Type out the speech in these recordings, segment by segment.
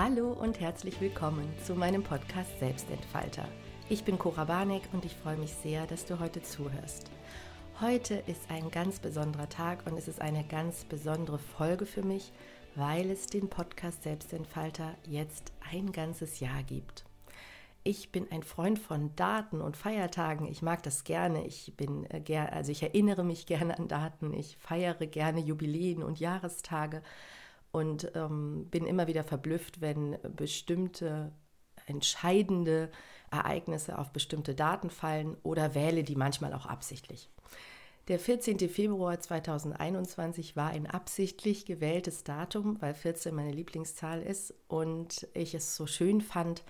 Hallo und herzlich willkommen zu meinem Podcast Selbstentfalter. Ich bin Cora Barneck und ich freue mich sehr, dass du heute zuhörst. Heute ist ein ganz besonderer Tag und es ist eine ganz besondere Folge für mich, weil es den Podcast Selbstentfalter jetzt ein ganzes Jahr gibt. Ich bin ein Freund von Daten und Feiertagen. Ich mag das gerne. Ich bin äh, also ich erinnere mich gerne an Daten. Ich feiere gerne Jubiläen und Jahrestage und ähm, bin immer wieder verblüfft, wenn bestimmte entscheidende Ereignisse auf bestimmte Daten fallen oder wähle die manchmal auch absichtlich. Der 14. Februar 2021 war ein absichtlich gewähltes Datum, weil 14 meine Lieblingszahl ist und ich es so schön fand,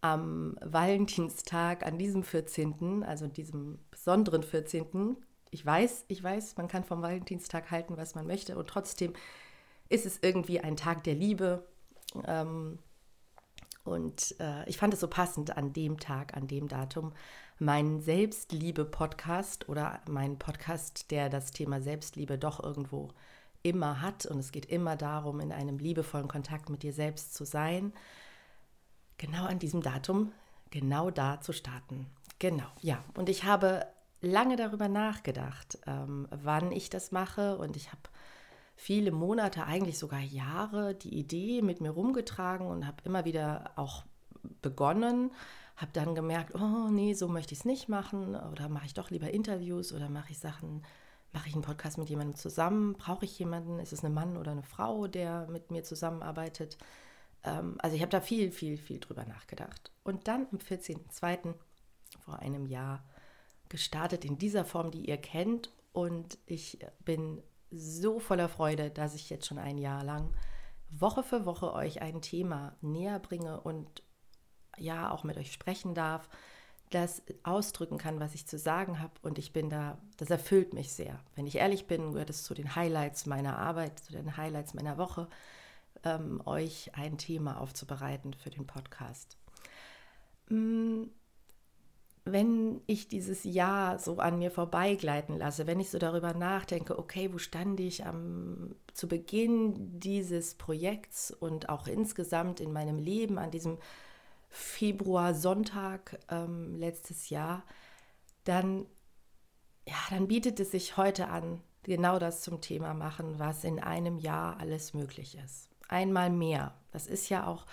am Valentinstag, an diesem 14., also diesem besonderen 14., ich weiß, ich weiß, man kann vom Valentinstag halten, was man möchte, und trotzdem ist es irgendwie ein Tag der Liebe. Ähm, und äh, ich fand es so passend an dem Tag, an dem Datum, meinen Selbstliebe-Podcast oder meinen Podcast, der das Thema Selbstliebe doch irgendwo immer hat. Und es geht immer darum, in einem liebevollen Kontakt mit dir selbst zu sein genau an diesem Datum, genau da zu starten. Genau, ja. Und ich habe lange darüber nachgedacht, ähm, wann ich das mache. Und ich habe viele Monate, eigentlich sogar Jahre, die Idee mit mir rumgetragen und habe immer wieder auch begonnen, habe dann gemerkt, oh nee, so möchte ich es nicht machen oder mache ich doch lieber Interviews oder mache ich Sachen, mache ich einen Podcast mit jemandem zusammen, brauche ich jemanden, ist es ein Mann oder eine Frau, der mit mir zusammenarbeitet ähm, also ich habe da viel, viel, viel drüber nachgedacht. Und dann am 14.02. vor einem Jahr gestartet in dieser Form, die ihr kennt. Und ich bin so voller Freude, dass ich jetzt schon ein Jahr lang Woche für Woche euch ein Thema näher bringe und ja auch mit euch sprechen darf, das ausdrücken kann, was ich zu sagen habe. Und ich bin da, das erfüllt mich sehr. Wenn ich ehrlich bin, gehört es zu den Highlights meiner Arbeit, zu den Highlights meiner Woche ähm, euch ein Thema aufzubereiten für den Podcast. Mm, wenn ich dieses Jahr so an mir vorbeigleiten lasse, wenn ich so darüber nachdenke, okay, wo stand ich am, zu Beginn dieses Projekts und auch insgesamt in meinem Leben an diesem Februar-Sonntag ähm, letztes Jahr, dann, ja, dann bietet es sich heute an, genau das zum Thema machen, was in einem Jahr alles möglich ist einmal mehr. Das ist ja auch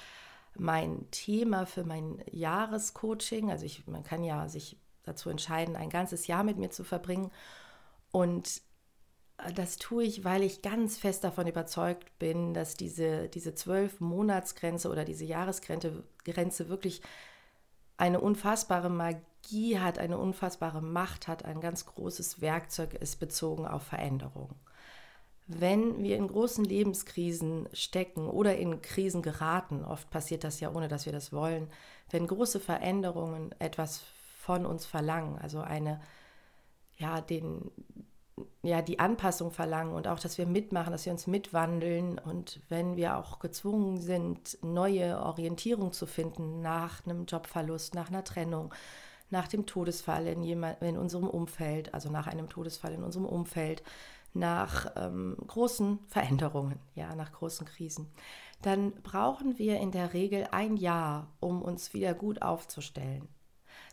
mein Thema für mein Jahrescoaching. Also ich, man kann ja sich dazu entscheiden, ein ganzes Jahr mit mir zu verbringen. Und das tue ich, weil ich ganz fest davon überzeugt bin, dass diese, diese zwölf Monatsgrenze oder diese Jahresgrenze Grenze wirklich eine unfassbare Magie hat, eine unfassbare Macht hat, ein ganz großes Werkzeug ist bezogen auf Veränderung wenn wir in großen Lebenskrisen stecken oder in Krisen geraten, oft passiert das ja ohne, dass wir das wollen, wenn große Veränderungen etwas von uns verlangen, also eine, ja, den, ja, die Anpassung verlangen und auch, dass wir mitmachen, dass wir uns mitwandeln und wenn wir auch gezwungen sind, neue Orientierung zu finden nach einem Jobverlust, nach einer Trennung, nach dem Todesfall in, jemand, in unserem Umfeld, also nach einem Todesfall in unserem Umfeld, nach ähm, großen Veränderungen, ja, nach großen Krisen, dann brauchen wir in der Regel ein Jahr, um uns wieder gut aufzustellen.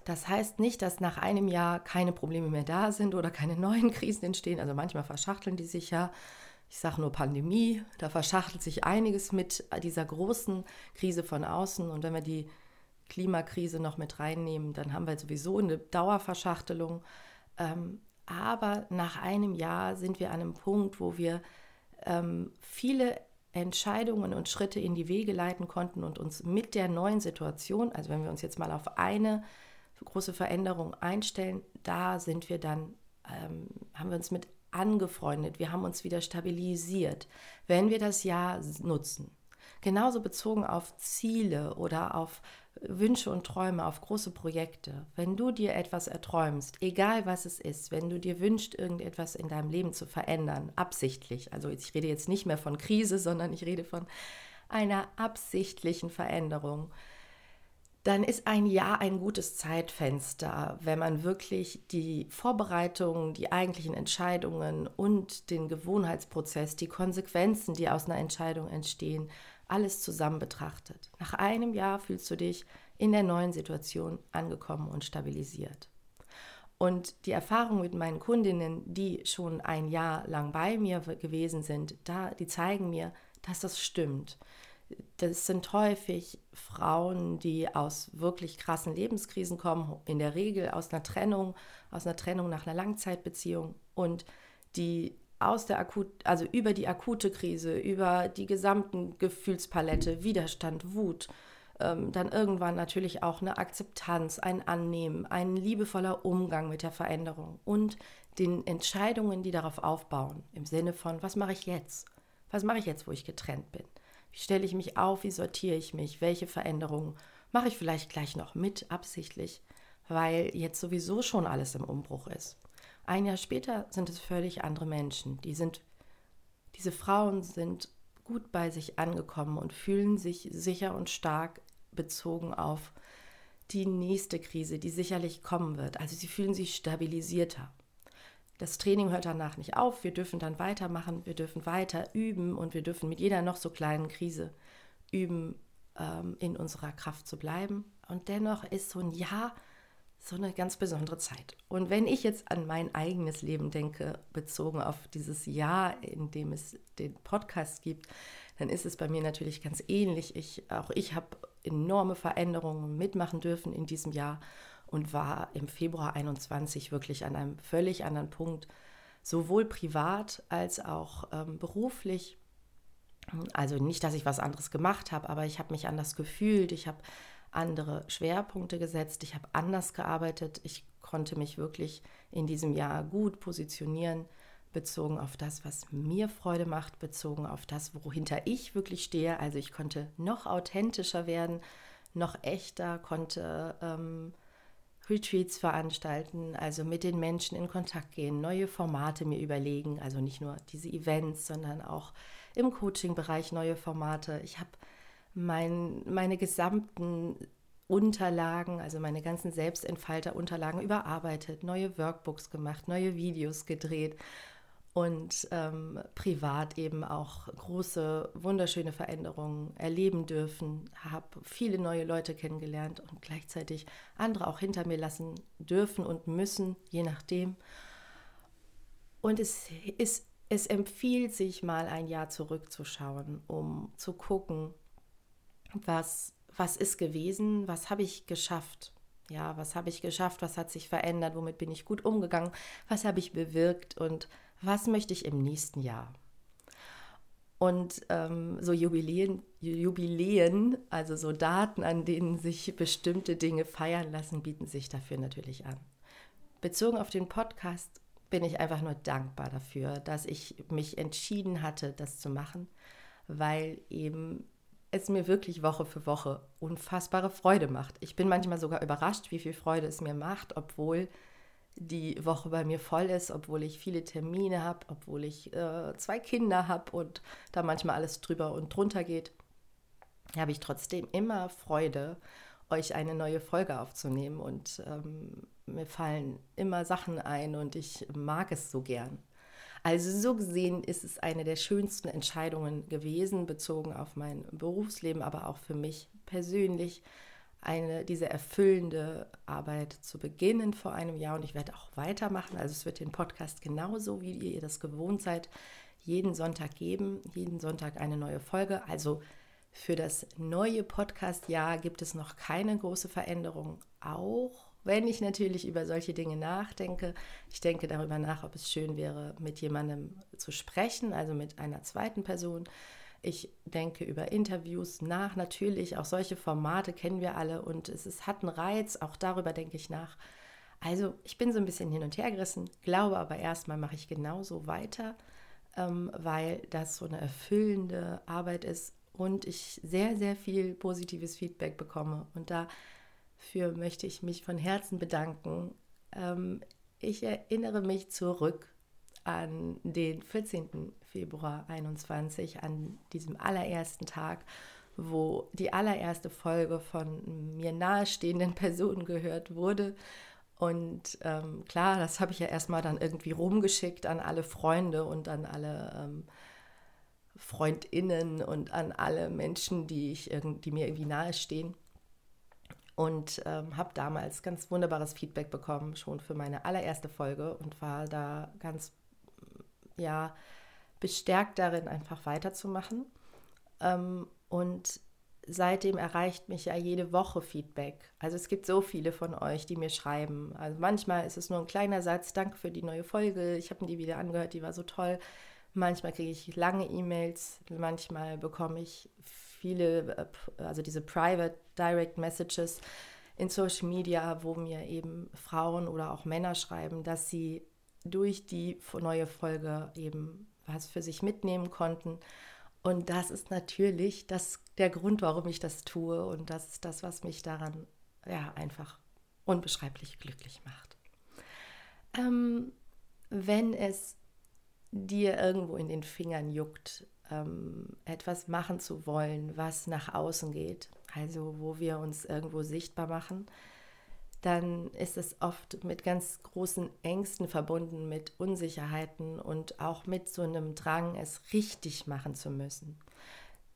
Das heißt nicht, dass nach einem Jahr keine Probleme mehr da sind oder keine neuen Krisen entstehen. Also manchmal verschachteln die sich ja. Ich sage nur Pandemie, da verschachtelt sich einiges mit dieser großen Krise von außen. Und wenn wir die Klimakrise noch mit reinnehmen, dann haben wir sowieso eine Dauerverschachtelung. Ähm, aber nach einem Jahr sind wir an einem Punkt, wo wir ähm, viele Entscheidungen und Schritte in die Wege leiten konnten und uns mit der neuen Situation, also wenn wir uns jetzt mal auf eine große Veränderung einstellen, da sind wir dann, ähm, haben wir uns mit angefreundet, wir haben uns wieder stabilisiert, wenn wir das Jahr nutzen. Genauso bezogen auf Ziele oder auf Wünsche und Träume, auf große Projekte. Wenn du dir etwas erträumst, egal was es ist, wenn du dir wünschst, irgendetwas in deinem Leben zu verändern, absichtlich, also ich rede jetzt nicht mehr von Krise, sondern ich rede von einer absichtlichen Veränderung, dann ist ein Jahr ein gutes Zeitfenster, wenn man wirklich die Vorbereitungen, die eigentlichen Entscheidungen und den Gewohnheitsprozess, die Konsequenzen, die aus einer Entscheidung entstehen, alles zusammen betrachtet. Nach einem Jahr fühlst du dich in der neuen Situation angekommen und stabilisiert. Und die Erfahrung mit meinen Kundinnen, die schon ein Jahr lang bei mir gewesen sind, da, die zeigen mir, dass das stimmt. Das sind häufig Frauen, die aus wirklich krassen Lebenskrisen kommen, in der Regel aus einer Trennung, aus einer Trennung nach einer Langzeitbeziehung und die aus der akut, also über die akute Krise, über die gesamten Gefühlspalette, Widerstand, Wut, ähm, dann irgendwann natürlich auch eine Akzeptanz, ein Annehmen, ein liebevoller Umgang mit der Veränderung und den Entscheidungen, die darauf aufbauen, im Sinne von, was mache ich jetzt? Was mache ich jetzt, wo ich getrennt bin? Wie stelle ich mich auf? Wie sortiere ich mich? Welche Veränderungen mache ich vielleicht gleich noch mit, absichtlich, weil jetzt sowieso schon alles im Umbruch ist? Ein Jahr später sind es völlig andere Menschen. Die sind, diese Frauen sind gut bei sich angekommen und fühlen sich sicher und stark bezogen auf die nächste Krise, die sicherlich kommen wird. Also sie fühlen sich stabilisierter. Das Training hört danach nicht auf. Wir dürfen dann weitermachen, wir dürfen weiter üben und wir dürfen mit jeder noch so kleinen Krise üben, ähm, in unserer Kraft zu bleiben. Und dennoch ist so ein Jahr so eine ganz besondere Zeit. Und wenn ich jetzt an mein eigenes Leben denke, bezogen auf dieses Jahr, in dem es den Podcast gibt, dann ist es bei mir natürlich ganz ähnlich. Ich, auch ich habe enorme Veränderungen mitmachen dürfen in diesem Jahr und war im Februar 21 wirklich an einem völlig anderen Punkt, sowohl privat als auch ähm, beruflich. Also nicht, dass ich was anderes gemacht habe, aber ich habe mich anders gefühlt. Ich habe andere Schwerpunkte gesetzt. Ich habe anders gearbeitet. Ich konnte mich wirklich in diesem Jahr gut positionieren bezogen auf das, was mir Freude macht, bezogen auf das, wohinter ich wirklich stehe. Also ich konnte noch authentischer werden, noch echter, konnte ähm, Retreats veranstalten, also mit den Menschen in Kontakt gehen, neue Formate mir überlegen, also nicht nur diese Events, sondern auch im Coaching-Bereich neue Formate. Ich habe mein, meine gesamten Unterlagen, also meine ganzen Selbstentfalter-Unterlagen überarbeitet, neue Workbooks gemacht, neue Videos gedreht und ähm, privat eben auch große, wunderschöne Veränderungen erleben dürfen, habe viele neue Leute kennengelernt und gleichzeitig andere auch hinter mir lassen dürfen und müssen, je nachdem. Und es, ist, es empfiehlt sich mal ein Jahr zurückzuschauen, um zu gucken, was, was ist gewesen, was habe ich geschafft, ja, was habe ich geschafft, was hat sich verändert, womit bin ich gut umgegangen, was habe ich bewirkt? Und was möchte ich im nächsten Jahr? Und ähm, so Jubiläen, Jubiläen, also so Daten, an denen sich bestimmte Dinge feiern lassen, bieten sich dafür natürlich an. Bezogen auf den Podcast bin ich einfach nur dankbar dafür, dass ich mich entschieden hatte, das zu machen, weil eben es mir wirklich Woche für Woche unfassbare Freude macht. Ich bin manchmal sogar überrascht, wie viel Freude es mir macht, obwohl die Woche bei mir voll ist, obwohl ich viele Termine habe, obwohl ich äh, zwei Kinder habe und da manchmal alles drüber und drunter geht, habe ich trotzdem immer Freude, euch eine neue Folge aufzunehmen und ähm, mir fallen immer Sachen ein und ich mag es so gern. Also so gesehen ist es eine der schönsten Entscheidungen gewesen, bezogen auf mein Berufsleben, aber auch für mich persönlich, eine, diese erfüllende Arbeit zu beginnen vor einem Jahr und ich werde auch weitermachen. Also es wird den Podcast genauso, wie ihr das gewohnt seid, jeden Sonntag geben, jeden Sonntag eine neue Folge. Also für das neue Podcast-Jahr gibt es noch keine große Veränderung, auch wenn ich natürlich über solche Dinge nachdenke. Ich denke darüber nach, ob es schön wäre, mit jemandem zu sprechen, also mit einer zweiten Person ich denke über Interviews nach. Natürlich, auch solche Formate kennen wir alle und es ist, hat einen Reiz. Auch darüber denke ich nach. Also ich bin so ein bisschen hin und her gerissen, glaube aber erstmal mache ich genauso weiter, ähm, weil das so eine erfüllende Arbeit ist und ich sehr, sehr viel positives Feedback bekomme. Und dafür möchte ich mich von Herzen bedanken. Ähm, ich erinnere mich zurück an den 14. Februar 21, an diesem allerersten Tag, wo die allererste Folge von mir nahestehenden Personen gehört wurde. Und ähm, klar, das habe ich ja erstmal dann irgendwie rumgeschickt an alle Freunde und an alle ähm, Freundinnen und an alle Menschen, die, ich, die mir irgendwie nahestehen. Und ähm, habe damals ganz wunderbares Feedback bekommen, schon für meine allererste Folge und war da ganz, ja, bestärkt darin, einfach weiterzumachen. Ähm, und seitdem erreicht mich ja jede Woche Feedback. Also es gibt so viele von euch, die mir schreiben. Also manchmal ist es nur ein kleiner Satz, danke für die neue Folge, ich habe mir die wieder angehört, die war so toll. Manchmal kriege ich lange E-Mails, manchmal bekomme ich viele, äh, also diese Private Direct Messages in Social Media, wo mir eben Frauen oder auch Männer schreiben, dass sie durch die neue Folge eben was für sich mitnehmen konnten und das ist natürlich das, der Grund, warum ich das tue. Und das ist das, was mich daran ja, einfach unbeschreiblich glücklich macht. Ähm, wenn es dir irgendwo in den Fingern juckt, ähm, etwas machen zu wollen, was nach außen geht, also wo wir uns irgendwo sichtbar machen, dann ist es oft mit ganz großen Ängsten verbunden, mit Unsicherheiten und auch mit so einem Drang, es richtig machen zu müssen.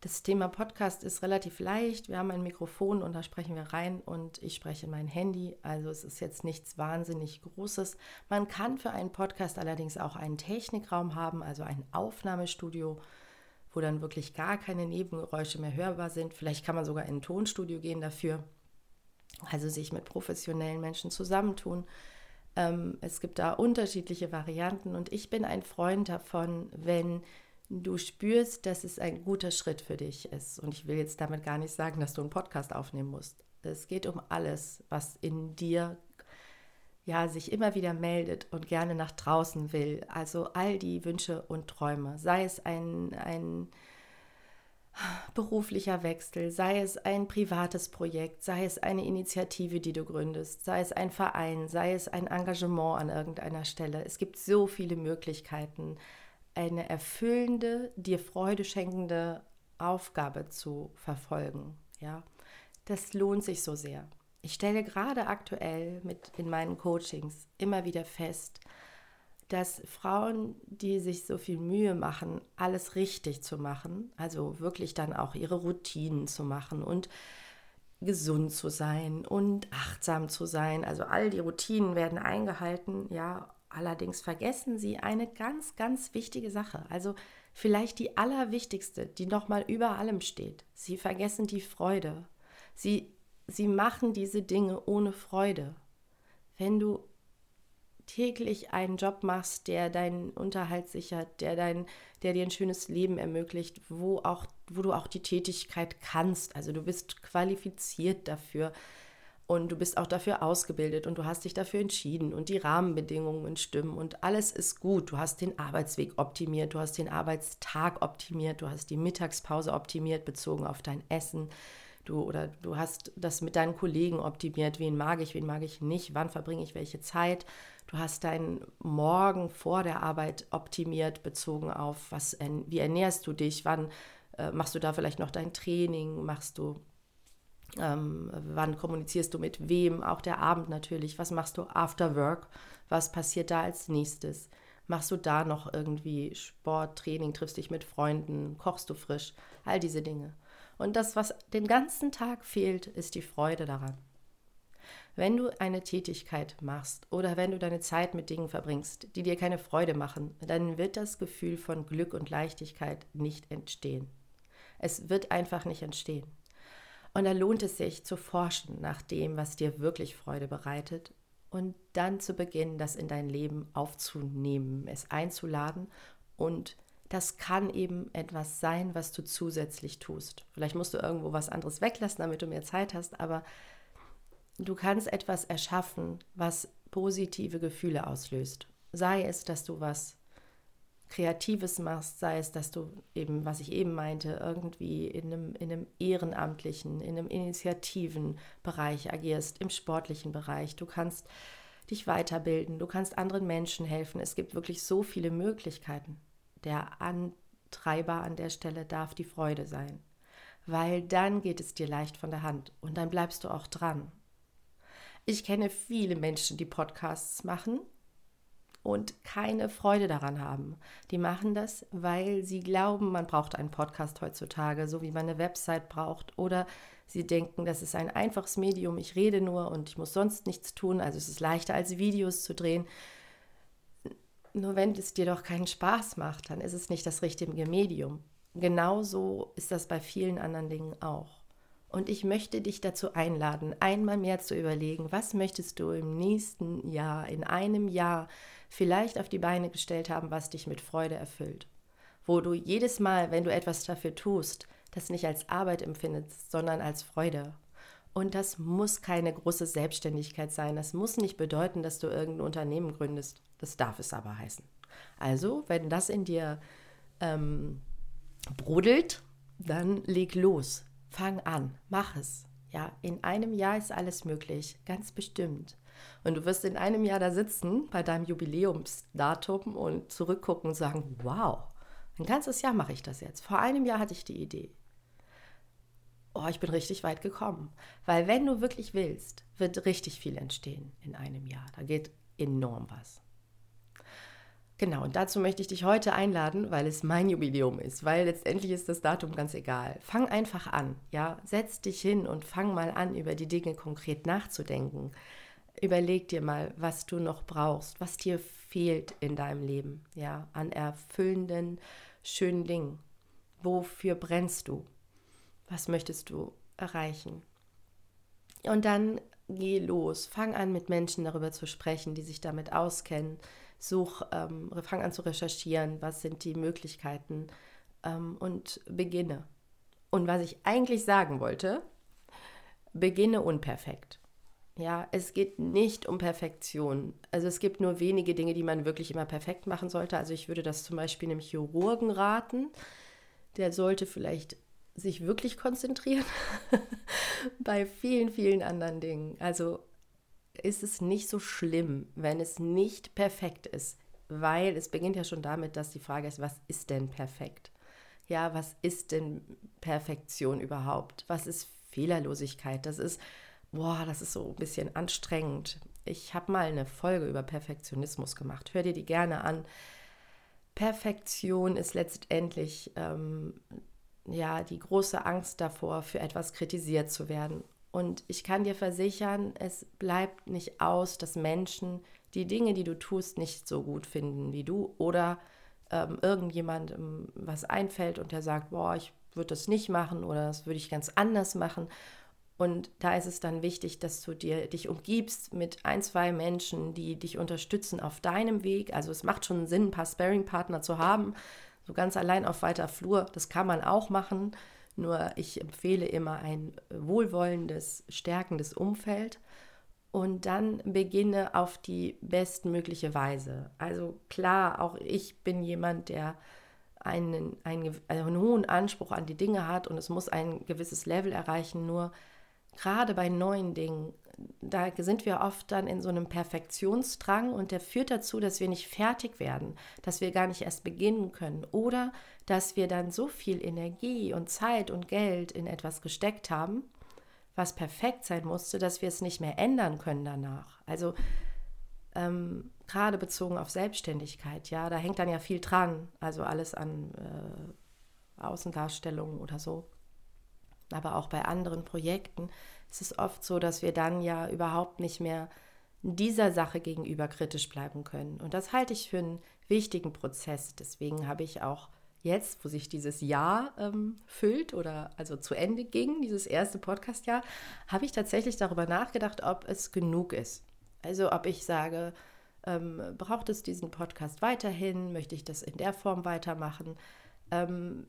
Das Thema Podcast ist relativ leicht. Wir haben ein Mikrofon und da sprechen wir rein und ich spreche in mein Handy. Also es ist jetzt nichts wahnsinnig Großes. Man kann für einen Podcast allerdings auch einen Technikraum haben, also ein Aufnahmestudio, wo dann wirklich gar keine Nebengeräusche mehr hörbar sind. Vielleicht kann man sogar in ein Tonstudio gehen dafür also sich mit professionellen Menschen zusammentun. Ähm, es gibt da unterschiedliche Varianten und ich bin ein Freund davon, wenn du spürst, dass es ein guter Schritt für dich ist. Und ich will jetzt damit gar nicht sagen, dass du einen Podcast aufnehmen musst. Es geht um alles, was in dir ja sich immer wieder meldet und gerne nach draußen will. Also all die Wünsche und Träume. Sei es ein, ein beruflicher Wechsel, sei es ein privates Projekt, sei es eine Initiative, die du gründest, sei es ein Verein, sei es ein Engagement an irgendeiner Stelle. Es gibt so viele Möglichkeiten, eine erfüllende, dir Freude schenkende Aufgabe zu verfolgen. Ja, das lohnt sich so sehr. Ich stelle gerade aktuell mit in meinen Coachings immer wieder fest, dass Frauen, die sich so viel Mühe machen, alles richtig zu machen, also wirklich dann auch ihre Routinen zu machen und gesund zu sein und achtsam zu sein, also all die Routinen werden eingehalten, ja, allerdings vergessen sie eine ganz, ganz wichtige Sache, also vielleicht die allerwichtigste, die nochmal über allem steht. Sie vergessen die Freude. Sie, sie machen diese Dinge ohne Freude. Wenn du täglich einen Job machst, der deinen Unterhalt sichert, der, dein, der dir ein schönes Leben ermöglicht, wo, auch, wo du auch die Tätigkeit kannst. Also du bist qualifiziert dafür und du bist auch dafür ausgebildet und du hast dich dafür entschieden und die Rahmenbedingungen stimmen und alles ist gut. Du hast den Arbeitsweg optimiert, du hast den Arbeitstag optimiert, du hast die Mittagspause optimiert bezogen auf dein Essen. Du oder du hast das mit deinen Kollegen optimiert, wen mag ich, wen mag ich nicht, wann verbringe ich welche Zeit. Du hast deinen Morgen vor der Arbeit optimiert, bezogen auf, was, wie ernährst du dich, wann äh, machst du da vielleicht noch dein Training, machst du, ähm, wann kommunizierst du mit wem, auch der Abend natürlich, was machst du after work, was passiert da als nächstes, machst du da noch irgendwie Sport, Training, triffst dich mit Freunden, kochst du frisch, all diese Dinge. Und das, was den ganzen Tag fehlt, ist die Freude daran. Wenn du eine Tätigkeit machst oder wenn du deine Zeit mit Dingen verbringst, die dir keine Freude machen, dann wird das Gefühl von Glück und Leichtigkeit nicht entstehen. Es wird einfach nicht entstehen. Und da lohnt es sich zu forschen nach dem, was dir wirklich Freude bereitet und dann zu beginnen, das in dein Leben aufzunehmen, es einzuladen und das kann eben etwas sein, was du zusätzlich tust. Vielleicht musst du irgendwo was anderes weglassen, damit du mehr Zeit hast, aber Du kannst etwas erschaffen, was positive Gefühle auslöst. Sei es, dass du was Kreatives machst, sei es, dass du eben, was ich eben meinte, irgendwie in einem, in einem ehrenamtlichen, in einem initiativen Bereich agierst, im sportlichen Bereich. Du kannst dich weiterbilden, du kannst anderen Menschen helfen. Es gibt wirklich so viele Möglichkeiten. Der Antreiber an der Stelle darf die Freude sein, weil dann geht es dir leicht von der Hand und dann bleibst du auch dran. Ich kenne viele Menschen, die Podcasts machen und keine Freude daran haben. Die machen das, weil sie glauben, man braucht einen Podcast heutzutage, so wie man eine Website braucht. Oder sie denken, das ist ein einfaches Medium, ich rede nur und ich muss sonst nichts tun. Also es ist leichter als Videos zu drehen. Nur wenn es dir doch keinen Spaß macht, dann ist es nicht das richtige Medium. Genauso ist das bei vielen anderen Dingen auch. Und ich möchte dich dazu einladen, einmal mehr zu überlegen, was möchtest du im nächsten Jahr, in einem Jahr vielleicht auf die Beine gestellt haben, was dich mit Freude erfüllt. Wo du jedes Mal, wenn du etwas dafür tust, das nicht als Arbeit empfindest, sondern als Freude. Und das muss keine große Selbstständigkeit sein. Das muss nicht bedeuten, dass du irgendein Unternehmen gründest. Das darf es aber heißen. Also, wenn das in dir ähm, brodelt, dann leg los. Fang an, mach es. Ja, in einem Jahr ist alles möglich, ganz bestimmt. Und du wirst in einem Jahr da sitzen bei deinem Jubiläumsdatum und zurückgucken und sagen, wow, ein ganzes Jahr mache ich das jetzt. Vor einem Jahr hatte ich die Idee. Oh, ich bin richtig weit gekommen. Weil wenn du wirklich willst, wird richtig viel entstehen in einem Jahr. Da geht enorm was. Genau, und dazu möchte ich dich heute einladen, weil es mein Jubiläum ist, weil letztendlich ist das Datum ganz egal. Fang einfach an, ja, setz dich hin und fang mal an, über die Dinge konkret nachzudenken. Überleg dir mal, was du noch brauchst, was dir fehlt in deinem Leben, ja, an erfüllenden, schönen Dingen. Wofür brennst du? Was möchtest du erreichen? Und dann geh los, fang an, mit Menschen darüber zu sprechen, die sich damit auskennen such, ähm, fang an zu recherchieren, was sind die Möglichkeiten ähm, und beginne. Und was ich eigentlich sagen wollte, beginne unperfekt. Ja, es geht nicht um Perfektion. Also es gibt nur wenige Dinge, die man wirklich immer perfekt machen sollte. Also ich würde das zum Beispiel einem Chirurgen raten. Der sollte vielleicht sich wirklich konzentrieren bei vielen, vielen anderen Dingen. Also ist es nicht so schlimm, wenn es nicht perfekt ist, weil es beginnt ja schon damit, dass die Frage ist, was ist denn perfekt? Ja, was ist denn Perfektion überhaupt? Was ist Fehlerlosigkeit? Das ist, boah, das ist so ein bisschen anstrengend. Ich habe mal eine Folge über Perfektionismus gemacht. Hör dir die gerne an. Perfektion ist letztendlich ähm, ja die große Angst davor, für etwas kritisiert zu werden und ich kann dir versichern, es bleibt nicht aus, dass Menschen die Dinge, die du tust, nicht so gut finden wie du oder ähm, irgendjemandem was einfällt und der sagt, boah, ich würde das nicht machen oder das würde ich ganz anders machen. Und da ist es dann wichtig, dass du dir dich umgibst mit ein, zwei Menschen, die dich unterstützen auf deinem Weg. Also es macht schon Sinn, ein paar Sparing-Partner zu haben. So ganz allein auf weiter Flur, das kann man auch machen. Nur ich empfehle immer ein wohlwollendes, stärkendes Umfeld und dann beginne auf die bestmögliche Weise. Also klar, auch ich bin jemand, der einen, einen, einen hohen Anspruch an die Dinge hat und es muss ein gewisses Level erreichen. Nur gerade bei neuen Dingen da sind wir oft dann in so einem Perfektionsdrang und der führt dazu, dass wir nicht fertig werden, dass wir gar nicht erst beginnen können oder dass wir dann so viel Energie und Zeit und Geld in etwas gesteckt haben, was perfekt sein musste, dass wir es nicht mehr ändern können danach. Also ähm, gerade bezogen auf Selbstständigkeit, ja, da hängt dann ja viel dran, also alles an äh, Außendarstellungen oder so. Aber auch bei anderen Projekten es ist oft so, dass wir dann ja überhaupt nicht mehr dieser Sache gegenüber kritisch bleiben können. Und das halte ich für einen wichtigen Prozess. Deswegen habe ich auch jetzt, wo sich dieses Jahr ähm, füllt oder also zu Ende ging, dieses erste Podcast-Jahr, habe ich tatsächlich darüber nachgedacht, ob es genug ist. Also ob ich sage, ähm, braucht es diesen Podcast weiterhin? Möchte ich das in der Form weitermachen? Ähm,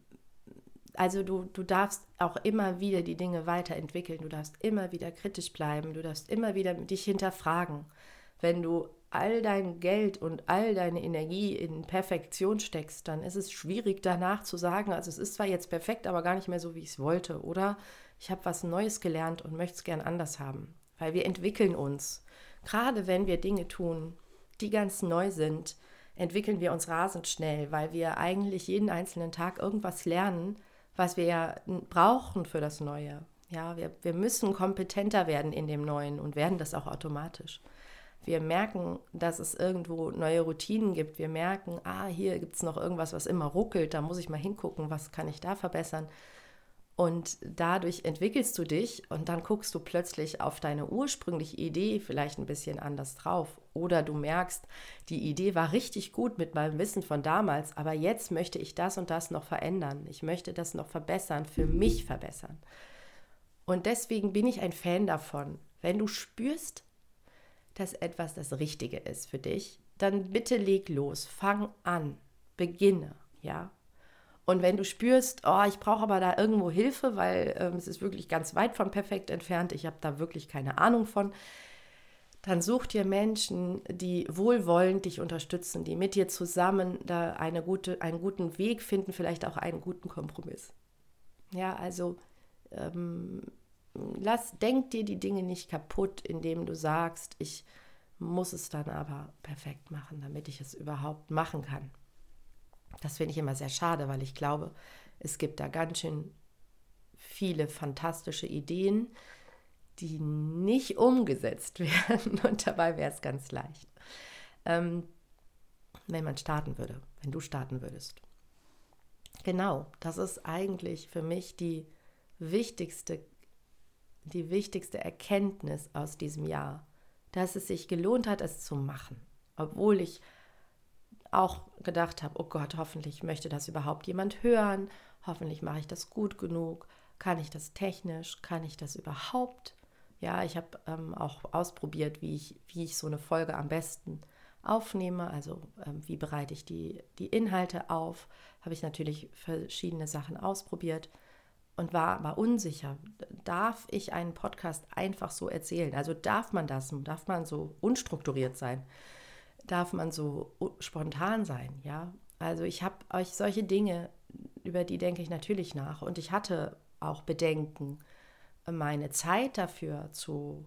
also du, du darfst auch immer wieder die Dinge weiterentwickeln, du darfst immer wieder kritisch bleiben, du darfst immer wieder dich hinterfragen. Wenn du all dein Geld und all deine Energie in Perfektion steckst, dann ist es schwierig danach zu sagen, also es ist zwar jetzt perfekt, aber gar nicht mehr so, wie ich es wollte. Oder ich habe was Neues gelernt und möchte es gern anders haben. Weil wir entwickeln uns. Gerade wenn wir Dinge tun, die ganz neu sind, entwickeln wir uns rasend schnell, weil wir eigentlich jeden einzelnen Tag irgendwas lernen, was wir ja brauchen für das Neue. Ja, wir, wir müssen kompetenter werden in dem Neuen und werden das auch automatisch. Wir merken, dass es irgendwo neue Routinen gibt. Wir merken, ah, hier gibt es noch irgendwas, was immer ruckelt. Da muss ich mal hingucken, was kann ich da verbessern. Und dadurch entwickelst du dich und dann guckst du plötzlich auf deine ursprüngliche Idee vielleicht ein bisschen anders drauf. Oder du merkst, die Idee war richtig gut mit meinem Wissen von damals, aber jetzt möchte ich das und das noch verändern. Ich möchte das noch verbessern, für mich verbessern. Und deswegen bin ich ein Fan davon. Wenn du spürst, dass etwas das Richtige ist für dich, dann bitte leg los, fang an, beginne, ja. Und wenn du spürst, oh, ich brauche aber da irgendwo Hilfe, weil ähm, es ist wirklich ganz weit von perfekt entfernt, ich habe da wirklich keine Ahnung von, dann such dir Menschen, die wohlwollend dich unterstützen, die mit dir zusammen da eine gute, einen guten Weg finden, vielleicht auch einen guten Kompromiss. Ja, also ähm, lass, denk dir die Dinge nicht kaputt, indem du sagst, ich muss es dann aber perfekt machen, damit ich es überhaupt machen kann. Das finde ich immer sehr schade, weil ich glaube, es gibt da ganz schön viele fantastische Ideen, die nicht umgesetzt werden. Und dabei wäre es ganz leicht. Ähm, wenn man starten würde, wenn du starten würdest. Genau, das ist eigentlich für mich die wichtigste, die wichtigste Erkenntnis aus diesem Jahr, dass es sich gelohnt hat, es zu machen. Obwohl ich auch gedacht habe, oh Gott, hoffentlich möchte das überhaupt jemand hören, hoffentlich mache ich das gut genug, kann ich das technisch, kann ich das überhaupt? Ja, ich habe ähm, auch ausprobiert, wie ich, wie ich so eine Folge am besten aufnehme, also ähm, wie bereite ich die, die Inhalte auf, habe ich natürlich verschiedene Sachen ausprobiert und war aber unsicher. Darf ich einen Podcast einfach so erzählen? Also darf man das? Darf man so unstrukturiert sein? Darf man so spontan sein, ja. Also ich habe euch solche Dinge, über die denke ich natürlich nach. Und ich hatte auch Bedenken, meine Zeit dafür zu,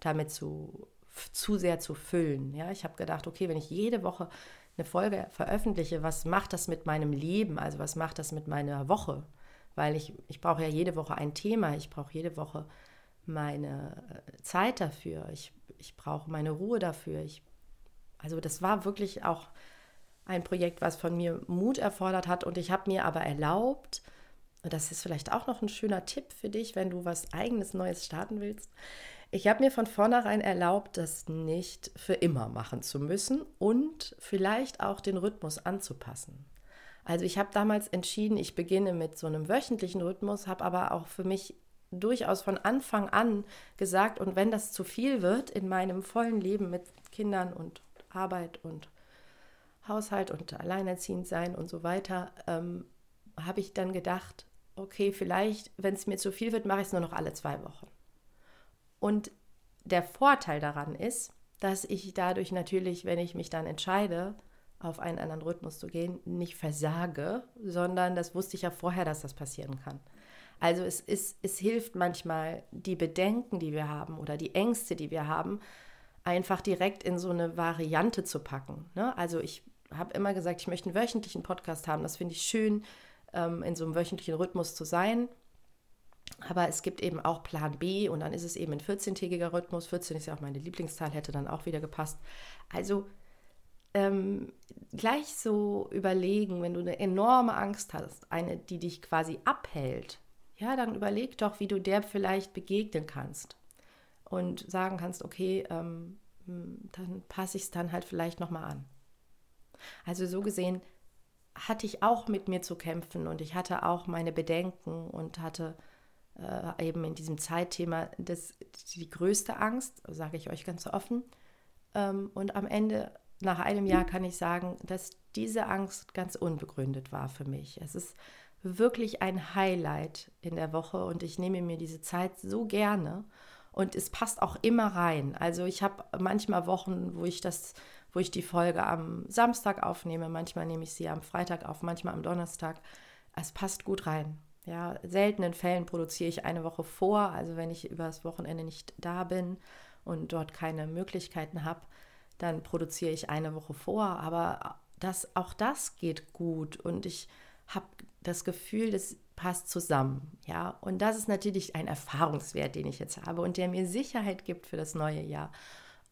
damit zu, zu sehr zu füllen. Ja, ich habe gedacht, okay, wenn ich jede Woche eine Folge veröffentliche, was macht das mit meinem Leben? Also was macht das mit meiner Woche? Weil ich, ich brauche ja jede Woche ein Thema, ich brauche jede Woche meine äh, Zeit dafür, ich, ich brauche meine Ruhe dafür, ich also das war wirklich auch ein Projekt, was von mir Mut erfordert hat und ich habe mir aber erlaubt, und das ist vielleicht auch noch ein schöner Tipp für dich, wenn du was eigenes Neues starten willst. Ich habe mir von vornherein erlaubt, das nicht für immer machen zu müssen und vielleicht auch den Rhythmus anzupassen. Also ich habe damals entschieden, ich beginne mit so einem wöchentlichen Rhythmus, habe aber auch für mich durchaus von Anfang an gesagt, und wenn das zu viel wird in meinem vollen Leben mit Kindern und Arbeit und Haushalt und alleinerziehend sein und so weiter, ähm, habe ich dann gedacht, okay, vielleicht, wenn es mir zu viel wird, mache ich es nur noch alle zwei Wochen. Und der Vorteil daran ist, dass ich dadurch natürlich, wenn ich mich dann entscheide, auf einen anderen Rhythmus zu gehen, nicht versage, sondern das wusste ich ja vorher, dass das passieren kann. Also es, ist, es hilft manchmal, die Bedenken, die wir haben oder die Ängste, die wir haben, einfach direkt in so eine Variante zu packen. Ne? Also ich habe immer gesagt, ich möchte einen wöchentlichen Podcast haben. Das finde ich schön, ähm, in so einem wöchentlichen Rhythmus zu sein. Aber es gibt eben auch Plan B und dann ist es eben ein 14-tägiger Rhythmus. 14 ist ja auch meine Lieblingszahl, hätte dann auch wieder gepasst. Also ähm, gleich so überlegen, wenn du eine enorme Angst hast, eine, die dich quasi abhält, ja, dann überleg doch, wie du der vielleicht begegnen kannst und sagen kannst, okay, ähm, hm, dann passe ich es dann halt vielleicht nochmal an. Also so gesehen hatte ich auch mit mir zu kämpfen und ich hatte auch meine Bedenken und hatte äh, eben in diesem Zeitthema das, die größte Angst, sage ich euch ganz offen. Ähm, und am Ende, nach einem Jahr, kann ich sagen, dass diese Angst ganz unbegründet war für mich. Es ist wirklich ein Highlight in der Woche und ich nehme mir diese Zeit so gerne und es passt auch immer rein. Also ich habe manchmal Wochen, wo ich das, wo ich die Folge am Samstag aufnehme, manchmal nehme ich sie am Freitag auf, manchmal am Donnerstag. Es passt gut rein. Ja, seltenen Fällen produziere ich eine Woche vor, also wenn ich über das Wochenende nicht da bin und dort keine Möglichkeiten habe, dann produziere ich eine Woche vor. Aber das, auch das geht gut und ich habe das Gefühl, das passt zusammen. Ja, und das ist natürlich ein Erfahrungswert, den ich jetzt habe und der mir Sicherheit gibt für das neue Jahr.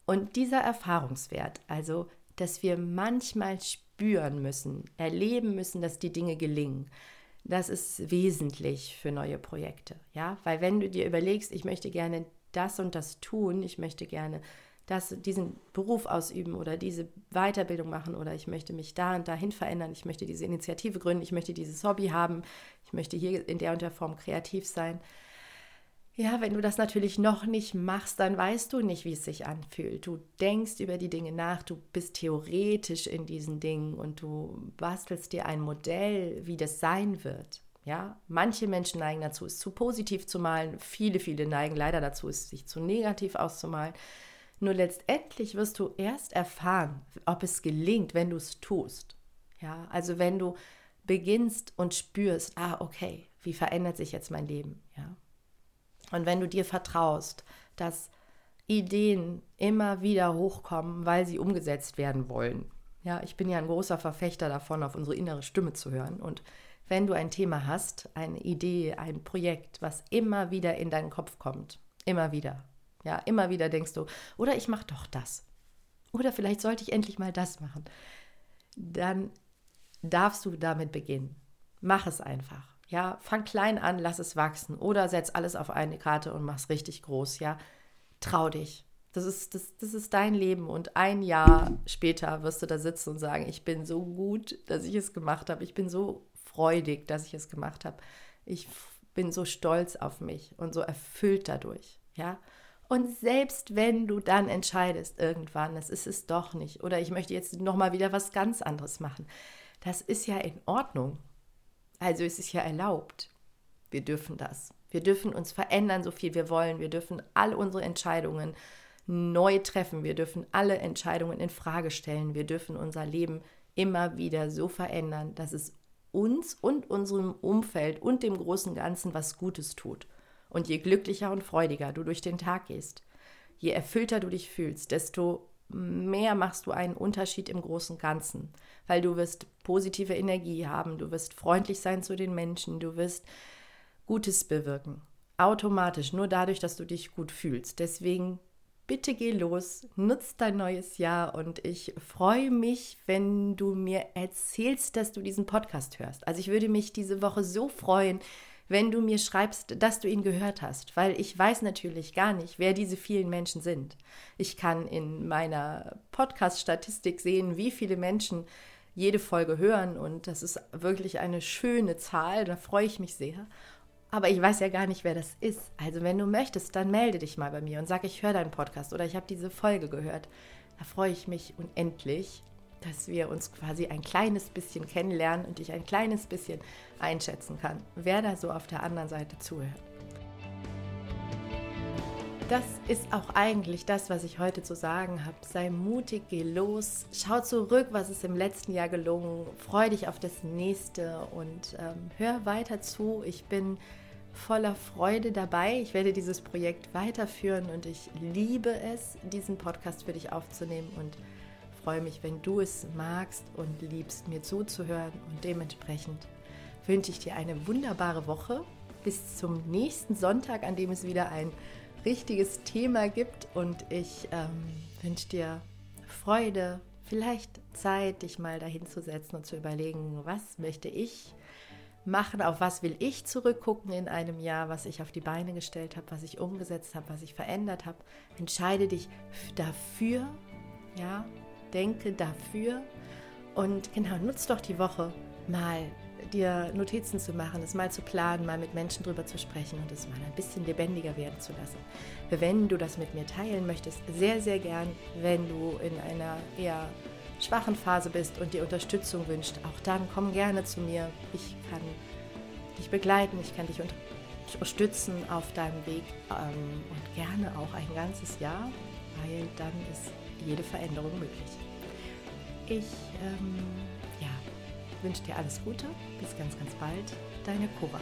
Und dieser Erfahrungswert, also dass wir manchmal spüren müssen, erleben müssen, dass die Dinge gelingen, das ist wesentlich für neue Projekte, ja, weil wenn du dir überlegst, ich möchte gerne das und das tun, ich möchte gerne das, diesen Beruf ausüben oder diese Weiterbildung machen oder ich möchte mich da und dahin verändern, ich möchte diese Initiative gründen, ich möchte dieses Hobby haben, ich möchte hier in der und der Form kreativ sein. Ja, wenn du das natürlich noch nicht machst, dann weißt du nicht, wie es sich anfühlt. Du denkst über die Dinge nach, du bist theoretisch in diesen Dingen und du bastelst dir ein Modell, wie das sein wird. Ja, manche Menschen neigen dazu, es zu positiv zu malen, viele, viele neigen leider dazu, es sich zu negativ auszumalen. Nur letztendlich wirst du erst erfahren, ob es gelingt, wenn du es tust. Ja, also wenn du beginnst und spürst, ah, okay, wie verändert sich jetzt mein Leben? Ja. Und wenn du dir vertraust, dass Ideen immer wieder hochkommen, weil sie umgesetzt werden wollen. Ja, ich bin ja ein großer Verfechter davon, auf unsere innere Stimme zu hören. Und wenn du ein Thema hast, eine Idee, ein Projekt, was immer wieder in deinen Kopf kommt, immer wieder, ja, immer wieder denkst du, oder ich mache doch das. Oder vielleicht sollte ich endlich mal das machen. Dann darfst du damit beginnen. Mach es einfach. Ja, fang klein an, lass es wachsen oder setz alles auf eine Karte und mach's richtig groß, ja. Trau dich. Das ist, das, das ist dein Leben und ein Jahr später wirst du da sitzen und sagen, ich bin so gut, dass ich es gemacht habe. Ich bin so freudig, dass ich es gemacht habe. Ich bin so stolz auf mich und so erfüllt dadurch, ja. Und selbst wenn du dann entscheidest irgendwann, es ist es doch nicht oder ich möchte jetzt noch mal wieder was ganz anderes machen, das ist ja in Ordnung. Also es ist ja erlaubt. Wir dürfen das. Wir dürfen uns verändern, so viel wir wollen. Wir dürfen all unsere Entscheidungen neu treffen. Wir dürfen alle Entscheidungen in Frage stellen. Wir dürfen unser Leben immer wieder so verändern, dass es uns und unserem Umfeld und dem großen Ganzen was Gutes tut. Und je glücklicher und freudiger du durch den Tag gehst, je erfüllter du dich fühlst, desto mehr machst du einen Unterschied im großen Ganzen, weil du wirst positive Energie haben, du wirst freundlich sein zu den Menschen, du wirst Gutes bewirken. Automatisch, nur dadurch, dass du dich gut fühlst. Deswegen bitte geh los, nutz dein neues Jahr und ich freue mich, wenn du mir erzählst, dass du diesen Podcast hörst. Also ich würde mich diese Woche so freuen, wenn du mir schreibst, dass du ihn gehört hast, weil ich weiß natürlich gar nicht, wer diese vielen Menschen sind. Ich kann in meiner Podcast-Statistik sehen, wie viele Menschen jede Folge hören und das ist wirklich eine schöne Zahl, da freue ich mich sehr. Aber ich weiß ja gar nicht, wer das ist. Also wenn du möchtest, dann melde dich mal bei mir und sag, ich höre deinen Podcast oder ich habe diese Folge gehört. Da freue ich mich unendlich dass wir uns quasi ein kleines bisschen kennenlernen und ich ein kleines bisschen einschätzen kann, wer da so auf der anderen Seite zuhört. Das ist auch eigentlich das, was ich heute zu sagen habe. Sei mutig, geh los, schau zurück, was ist im letzten Jahr gelungen, freu dich auf das nächste und ähm, hör weiter zu. Ich bin voller Freude dabei. Ich werde dieses Projekt weiterführen und ich liebe es, diesen Podcast für dich aufzunehmen und freue mich, wenn du es magst und liebst, mir zuzuhören. Und dementsprechend wünsche ich dir eine wunderbare Woche. Bis zum nächsten Sonntag, an dem es wieder ein richtiges Thema gibt. Und ich ähm, wünsche dir Freude, vielleicht Zeit, dich mal dahin zu setzen und zu überlegen, was möchte ich machen, auf was will ich zurückgucken in einem Jahr, was ich auf die Beine gestellt habe, was ich umgesetzt habe, was ich verändert habe. Entscheide dich dafür, ja, denke dafür. Und genau, nutz doch die Woche mal dir Notizen zu machen, es mal zu planen, mal mit Menschen drüber zu sprechen und es mal ein bisschen lebendiger werden zu lassen. Wenn du das mit mir teilen möchtest, sehr, sehr gern, wenn du in einer eher schwachen Phase bist und dir Unterstützung wünscht, auch dann komm gerne zu mir. Ich kann dich begleiten, ich kann dich unterstützen auf deinem Weg ähm, und gerne auch ein ganzes Jahr, weil dann ist jede Veränderung möglich. Ich ähm, ja, wünsche dir alles Gute, bis ganz, ganz bald, deine Cora.